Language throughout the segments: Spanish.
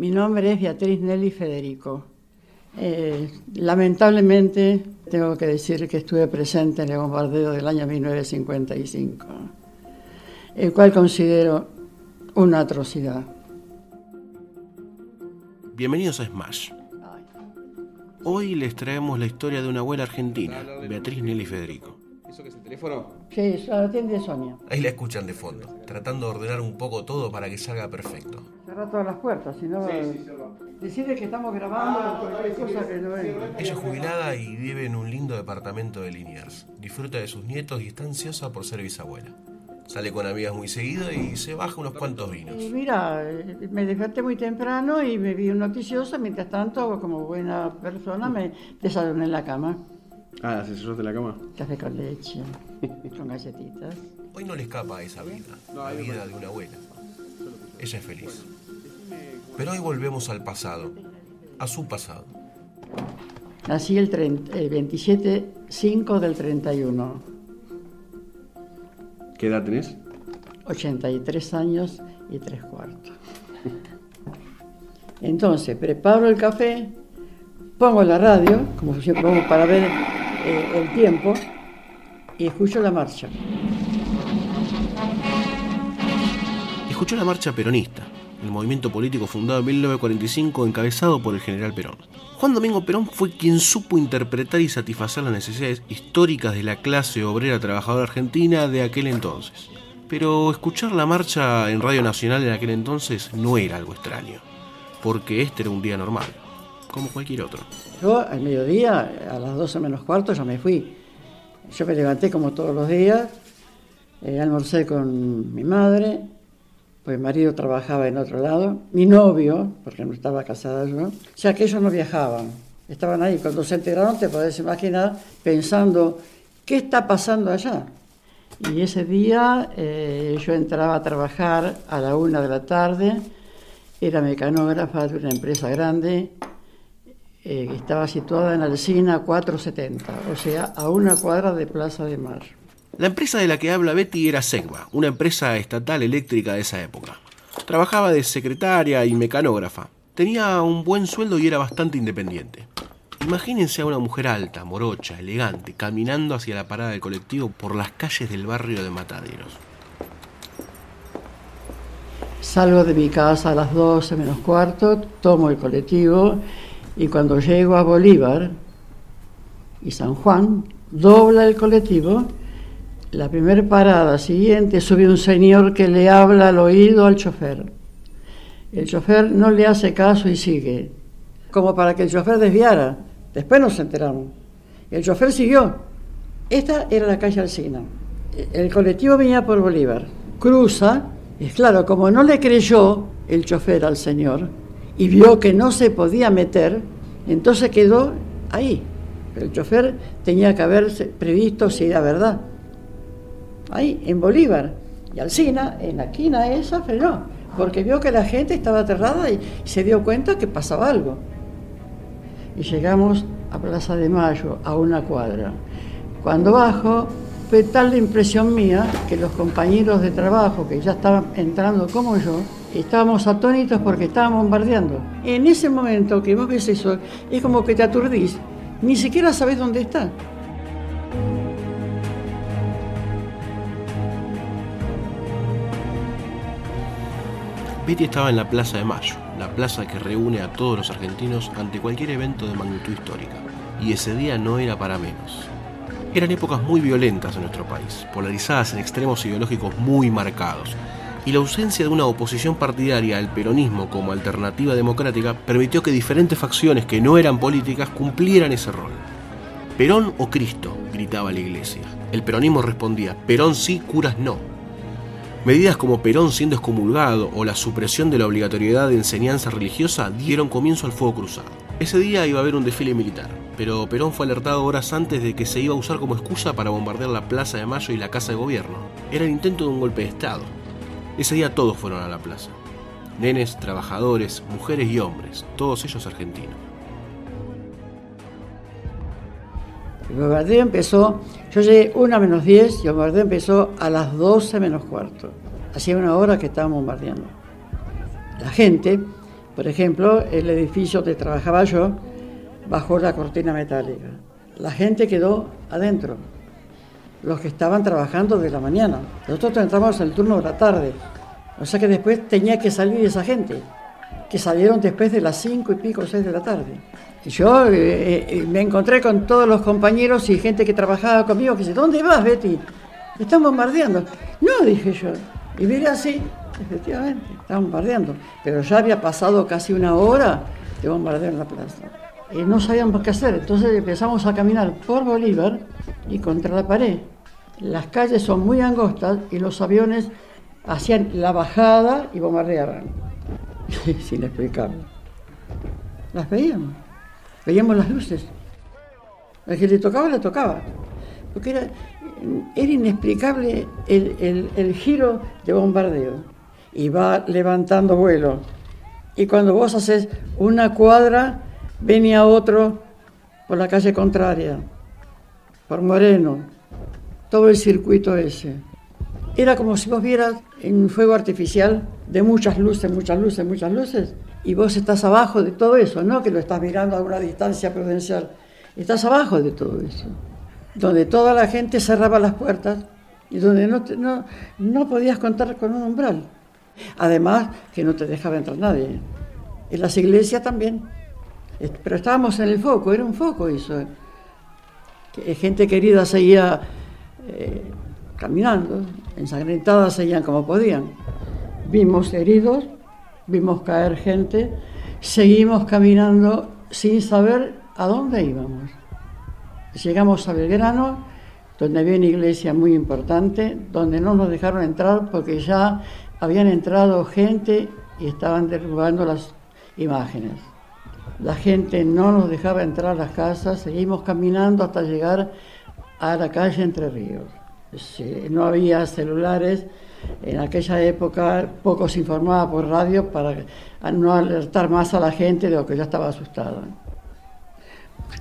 Mi nombre es Beatriz Nelly Federico. Eh, lamentablemente tengo que decir que estuve presente en el bombardeo del año 1955, el cual considero una atrocidad. Bienvenidos a Smash. Hoy les traemos la historia de una abuela argentina, Beatriz Nelly Federico. ¿Eso que es el teléfono? Sí, la atiende Sonia. Ahí la escuchan de fondo, tratando de ordenar un poco todo para que salga perfecto. Cerra todas las puertas, si no... Decide que estamos grabando cualquier cosa que no venga. Ella es jubilada y vive en un lindo departamento de Liniers. Disfruta de sus nietos y está ansiosa por ser bisabuela. Sale con amigas muy seguido y se baja unos cuantos vinos. Y mira, eh, me desperté muy temprano y me vi un noticioso. Mientras tanto, como buena persona, me desayuné en la cama. Ah, ¿se de la cama? Café con leche, con galletitas. Hoy no le escapa a esa vida, la vida de una abuela. Ella es feliz. Pero hoy volvemos al pasado, a su pasado. Nací el, 27-5 del 31. ¿Qué edad tenés? 83 años y tres cuartos. Entonces, preparo el café, pongo la radio, como siempre pongo para ver eh, el tiempo, y escucho la marcha. Escuchó la marcha peronista, el movimiento político fundado en 1945 encabezado por el general Perón. Juan Domingo Perón fue quien supo interpretar y satisfacer las necesidades históricas de la clase obrera trabajadora argentina de aquel entonces. Pero escuchar la marcha en Radio Nacional en aquel entonces no era algo extraño, porque este era un día normal, como cualquier otro. Yo al mediodía, a las 12 menos cuarto, ya me fui. Yo me levanté como todos los días, eh, almorcé con mi madre, pues mi marido trabajaba en otro lado, mi novio, porque no estaba casada yo, o sea que ellos no viajaban, estaban ahí. Cuando se enteraron, te podés imaginar, pensando, ¿qué está pasando allá? Y ese día eh, yo entraba a trabajar a la una de la tarde, era mecanógrafa de una empresa grande, eh, que estaba situada en Alcina 470, o sea, a una cuadra de Plaza de Mayo. La empresa de la que habla Betty era Segma, una empresa estatal eléctrica de esa época. Trabajaba de secretaria y mecanógrafa. Tenía un buen sueldo y era bastante independiente. Imagínense a una mujer alta, morocha, elegante, caminando hacia la parada del colectivo por las calles del barrio de Mataderos. Salgo de mi casa a las 12 menos cuarto, tomo el colectivo y cuando llego a Bolívar y San Juan, dobla el colectivo la primera parada siguiente sube un señor que le habla al oído al chofer. El chofer no le hace caso y sigue, como para que el chofer desviara. Después nos enteramos. El chofer siguió. Esta era la calle Alcina. El colectivo venía por Bolívar. Cruza, y claro, como no le creyó el chofer al señor y vio que no se podía meter, entonces quedó ahí. el chofer tenía que haber previsto si era verdad ahí, en Bolívar. Y Alcina, en la esquina esa, frenó, porque vio que la gente estaba aterrada y se dio cuenta que pasaba algo. Y llegamos a Plaza de Mayo, a una cuadra. Cuando bajo, fue tal la impresión mía que los compañeros de trabajo que ya estaban entrando como yo, estábamos atónitos porque estaban bombardeando. En ese momento que vos ves eso, es como que te aturdís, ni siquiera sabés dónde está. Betty estaba en la Plaza de Mayo, la plaza que reúne a todos los argentinos ante cualquier evento de magnitud histórica. Y ese día no era para menos. Eran épocas muy violentas en nuestro país, polarizadas en extremos ideológicos muy marcados, y la ausencia de una oposición partidaria al peronismo como alternativa democrática permitió que diferentes facciones que no eran políticas cumplieran ese rol. Perón o Cristo, gritaba la iglesia. El peronismo respondía, Perón sí, curas no. Medidas como Perón siendo excomulgado o la supresión de la obligatoriedad de enseñanza religiosa dieron comienzo al fuego cruzado. Ese día iba a haber un desfile militar, pero Perón fue alertado horas antes de que se iba a usar como excusa para bombardear la Plaza de Mayo y la Casa de Gobierno. Era el intento de un golpe de Estado. Ese día todos fueron a la plaza. Nenes, trabajadores, mujeres y hombres, todos ellos argentinos. El bombardeo empezó, yo llegué una menos 10 y el bombardeo empezó a las 12 menos cuarto. Hacía una hora que estaban bombardeando. La gente, Por ejemplo, el edificio donde trabajaba yo bajó la cortina metálica. La gente quedó adentro, los que estaban trabajando de la mañana. Nosotros entramos el turno de la tarde, o sea que después tenía que salir esa gente, que salieron después de las cinco y pico, seis de la tarde. Y yo eh, eh, me encontré con todos los compañeros y gente que trabajaba conmigo que dice, ¿dónde vas, Betty? están bombardeando. No, dije yo. Y miré así, efectivamente, estaban bombardeando. Pero ya había pasado casi una hora de bombardeo en la plaza. No sabíamos qué hacer. Entonces empezamos a caminar por Bolívar y contra la pared. Las calles son muy angostas y los aviones hacían la bajada y bombardeaban. Sin explicarlo. Las veíamos. Veíamos las luces. El que le tocaba, le tocaba. Porque era, era inexplicable el, giro de bombardeo. Y va levantando vuelo. Y cuando vos haces una cuadra, venía otro por la calle contraria, por Moreno, todo el circuito ese. Era como si vos vieras en un fuego artificial de muchas luces, muchas luces, muchas luces, y vos estás abajo de todo eso, no que lo estás mirando a una distancia prudencial, estás abajo de todo eso, donde toda la gente cerraba las puertas y donde no, no, no podías contar con un umbral. Además, que no te dejaba entrar nadie. En las iglesias también. Pero estábamos en el foco, era un foco eso. Gente querida seguía eh, caminando, ensangrentadas seguían como podían. Vimos heridos, vimos caer gente, seguimos caminando sin saber a dónde íbamos. Llegamos a Belgrano, donde había una iglesia muy importante, donde no nos dejaron entrar porque ya habían entrado gente y estaban derrubando las imágenes. La gente no nos dejaba entrar a las casas, seguimos caminando hasta llegar a la calle Entre Ríos. no había celulares, en aquella época poco se informaba por radio para no alertar más a la gente de lo que ya estaba asustada.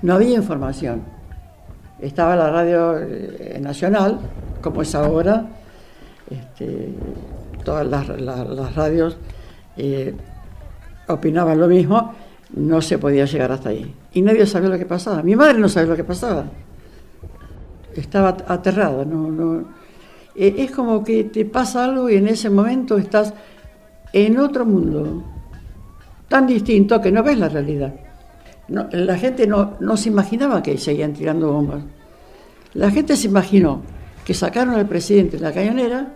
No había información. Estaba la radio eh, nacional, como es ahora, este, todas las, radios eh, opinaban lo mismo, no se podía llegar hasta ahí. Y nadie sabía lo que pasaba. Mi madre no sabía lo que pasaba. Estaba aterrada. No, no. E, es como que te pasa algo y en ese momento estás en otro mundo, tan distinto que no ves la realidad la gente no, no se imaginaba que seguían tirando bombas. La gente se imaginó que sacaron al presidente de la cañonera,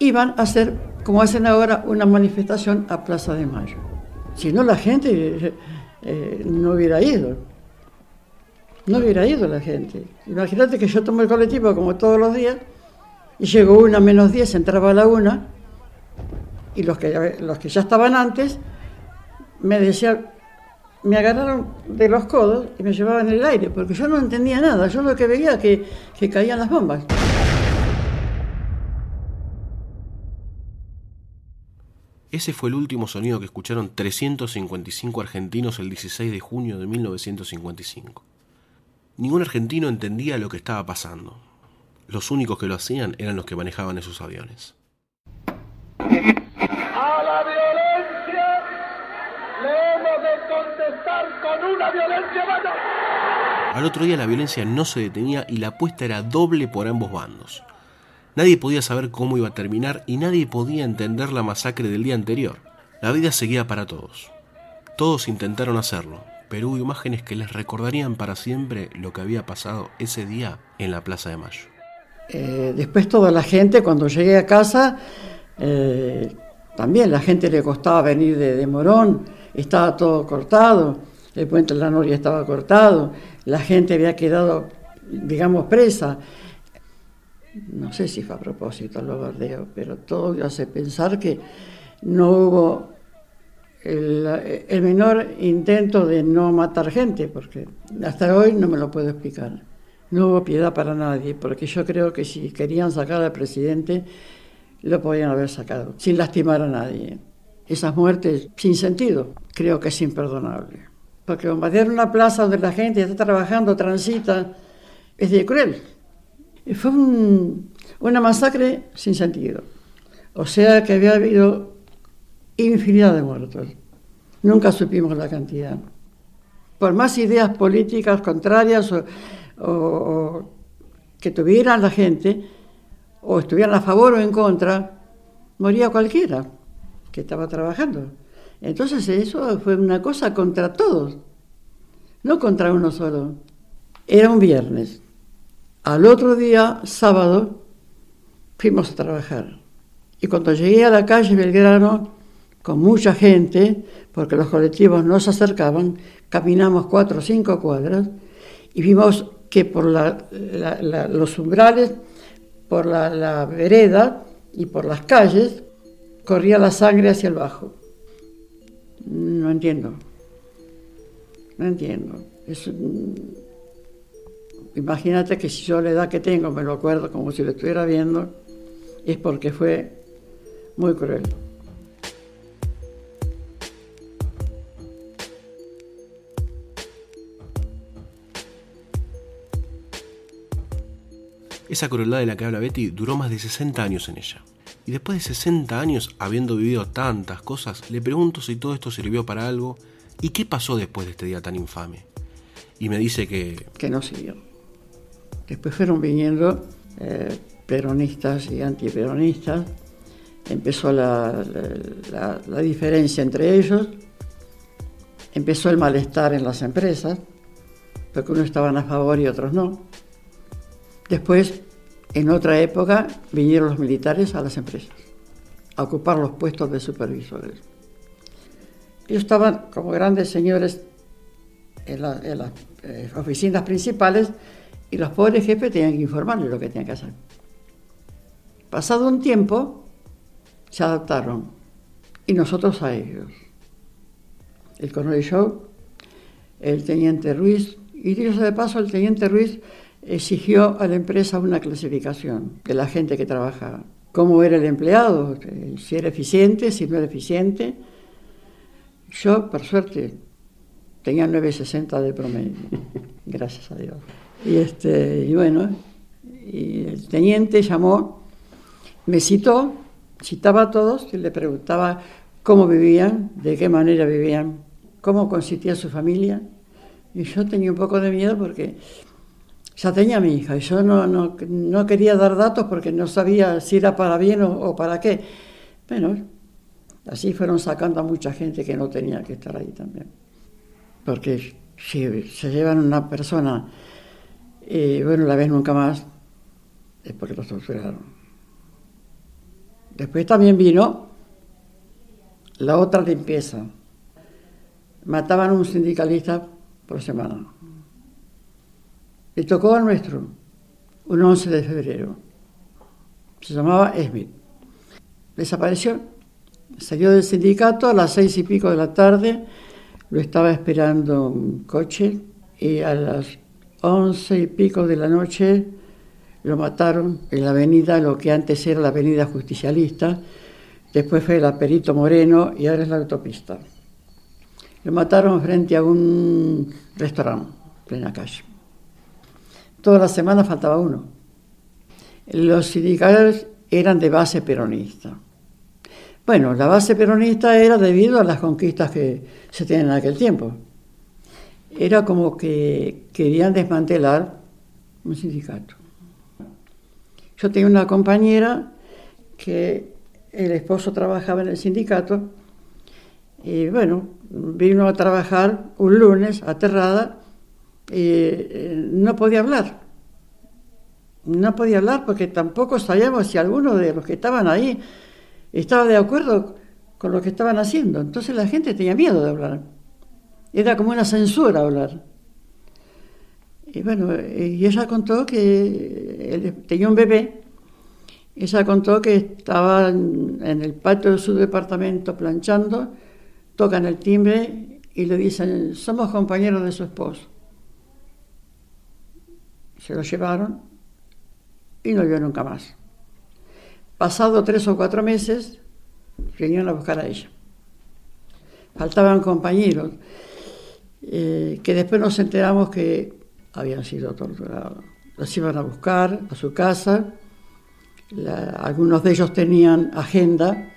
iban a hacer, como hacen ahora, una manifestación a Plaza de Mayo. Si no, la gente eh, eh, no hubiera ido. No hubiera ido la gente. Imagínate que yo tomo el colectivo como todos los días y llegó una menos 10, entraba a la una y los que, los que ya estaban antes me decían, me agarraron de los codos y me llevaban en el aire, porque yo no entendía nada, yo lo que veía que, que caían las bombas. Ese fue el último sonido que escucharon 355 argentinos el 16 de junio de 1955. Ningún argentino entendía lo que estaba pasando. Los únicos que lo hacían eran los que manejaban esos aviones. con una violencia Al otro día la violencia no se detenía y la apuesta era doble por ambos bandos. Nadie podía saber cómo iba a terminar y nadie podía entender la masacre del día anterior. La vida seguía para todos. Todos intentaron hacerlo, pero hubo imágenes que les recordarían para siempre lo que había pasado ese día en la Plaza de Mayo. Eh, después toda la gente, cuando llegué a casa, eh, también la gente le costaba venir de Morón, estaba todo cortado el puente de la Noria estaba cortado, la gente había quedado, digamos, presa. No sé si fue a propósito el bombardeo, pero todo hace pensar que no hubo el, el, menor intento de no matar gente, porque hasta hoy no me lo puedo explicar. No hubo piedad para nadie, porque yo creo que si querían sacar al presidente, lo podían haber sacado, sin lastimar a nadie. Esas muertes sin sentido, creo que es imperdonable porque bombardear una plaza donde la gente está trabajando, transita, es de cruel. Fue una masacre sin sentido. O sea que había habido infinidad de muertos. Nunca supimos la cantidad. Por más ideas políticas contrarias o, que tuvieran la gente, o estuvieran a favor o en contra, moría cualquiera que estaba trabajando. Entonces eso fue una cosa contra todos, no contra uno solo. Era un viernes. Al otro día, sábado, fuimos a trabajar. Y cuando llegué a la calle Belgrano, con mucha gente, porque los colectivos no se acercaban, caminamos cuatro o cinco cuadras y vimos que por los umbrales, por la, vereda y por las calles, corría la sangre hacia el bajo. No entiendo. No entiendo. Imagínate que si yo la edad que tengo me lo acuerdo como si lo estuviera viendo, es porque fue muy cruel. Esa crueldad de la que habla Betty duró más de 60 años en ella. Y después de 60 años, habiendo vivido tantas cosas, le pregunto si todo esto sirvió para algo y qué pasó después de este día tan infame. Y me dice que... Que no siguió. Después fueron viniendo eh, peronistas y antiperonistas. Empezó la, la diferencia entre ellos. Empezó el malestar en las empresas, porque unos estaban a favor y otros no. Después, en otra época, vinieron los militares a las empresas a ocupar los puestos de supervisores. Ellos estaban como grandes señores en, las eh, oficinas principales y los pobres jefes tenían que informarles lo que tenían que hacer. Pasado un tiempo, se adaptaron y nosotros a ellos. El coronel Shaw, el teniente Ruiz, y dicho de paso, el teniente Ruiz exigió a la empresa una clasificación de la gente que trabajaba. Cómo era el empleado, si era eficiente, si no era eficiente. Yo, por suerte, tenía 960 de promedio, gracias a Dios. Y, este, y bueno, y el teniente llamó, me citó, citaba a todos y le preguntaba cómo vivían, de qué manera vivían, cómo consistía su familia. Y yo tenía un poco de miedo porque ya tenía mi hija y yo no, no, quería dar datos porque no sabía si era para bien o, para qué. Bueno, así fueron sacando a mucha gente que no tenía que estar ahí también. Porque se llevan una persona y bueno, la ves nunca más, es porque los torturaron. Después también vino la otra limpieza. Mataban a un sindicalista por semana. Le tocó al nuestro, un 11 de febrero. Se llamaba Smith. Desapareció. Salió del sindicato a las seis y pico de la tarde. Lo estaba esperando un coche y a las once y pico de la noche lo mataron en la avenida, lo que antes era la avenida justicialista, después fue la Perito Moreno y ahora es la autopista. Lo mataron frente a un restaurante, en plena calle. Toda la semana faltaba uno. Los sindicales eran de base peronista. Bueno, la base peronista era debido a las conquistas que se tienen en aquel tiempo. Era como que querían desmantelar un sindicato. Yo tenía una compañera que el esposo trabajaba en el sindicato y bueno, vino a trabajar un lunes aterrada eh, no podía hablar. No podía hablar porque tampoco sabíamos si alguno de los que estaban ahí estaba de acuerdo con lo que estaban haciendo. Entonces la gente tenía miedo de hablar. Era como una censura hablar. Y bueno, y ella contó que tenía un bebé. Ella contó que estaba en el patio de su departamento planchando, tocan el timbre y le dicen, somos compañeros de su esposo se lo llevaron y no vio nunca más. Pasado tres o cuatro meses, vinieron a buscar a ella. Faltaban compañeros eh, que después nos enteramos que habían sido torturados. Los iban a buscar a su casa, algunos de ellos tenían agenda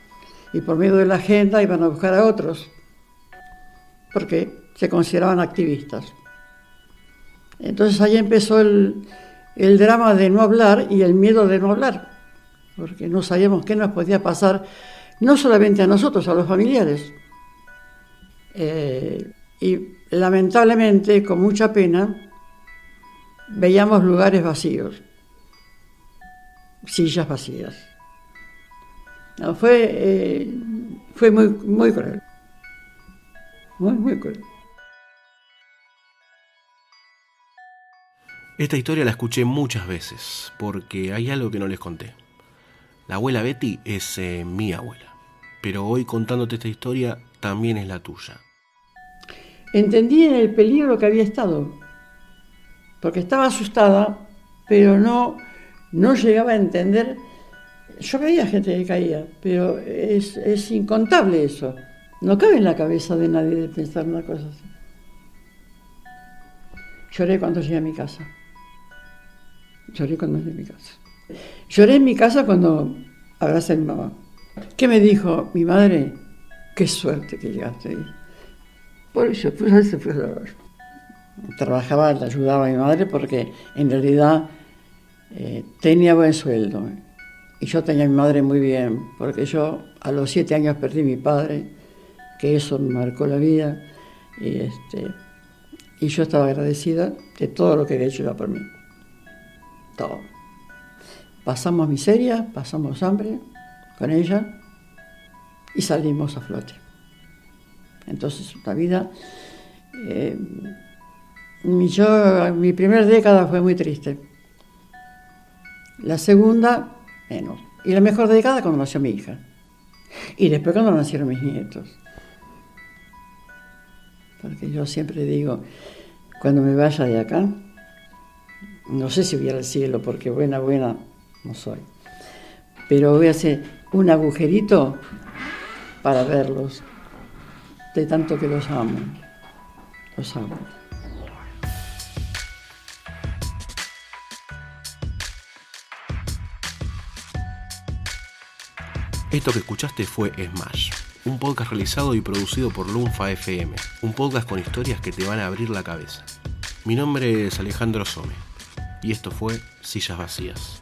y por medio de la agenda iban a buscar a otros. porque se consideraban activistas. Entonces ahí empezó el, el drama de no hablar y el miedo de no hablar, porque no sabíamos qué nos podía pasar, no solamente a nosotros, a los familiares. Eh, y lamentablemente, con mucha pena, veíamos lugares vacíos, sillas vacías. fue, eh, fue muy, muy cruel, muy, muy cruel. Esta historia la escuché muchas veces, porque hay algo que no les conté. La abuela Betty es eh, mi abuela, pero hoy contándote esta historia también es la tuya. Entendí en el peligro que había estado, porque estaba asustada, pero no, no llegaba a entender. Yo veía gente que caía, pero es, es incontable eso. No cabe en la cabeza de nadie de pensar una cosa así. Lloré cuando llegué a mi casa. Lloré cuando llegué a mi casa. Lloré en mi casa cuando abracé a mi mamá. ¿Qué me dijo mi madre? Qué suerte que llegaste ahí. Por eso, pues eso fue Trabajaba, le ayudaba a mi madre porque en realidad eh, tenía buen sueldo. Y yo tenía a mi madre muy bien, porque yo a los siete años perdí a mi padre, que eso me marcó la vida. Y, este, y yo estaba agradecida de todo lo que había hecho por mí todo. Pasamos miseria, pasamos hambre con ella y salimos a flote. Entonces, la vida. Eh, yo, mi primera década fue muy triste. La segunda, menos. Y la mejor década cuando nació mi hija. Y después cuando nacieron mis nietos. Porque yo siempre digo, cuando me vaya de acá, no sé si voy al cielo, porque buena, buena no soy. Pero voy a hacer un agujerito para verlos, de tanto que los amo. Los amo. Esto que escuchaste fue Smash, un podcast realizado y producido por Lunfa FM, un podcast con historias que te van a abrir la cabeza. Mi nombre es Alejandro Some y esto fue Sillas Vacías.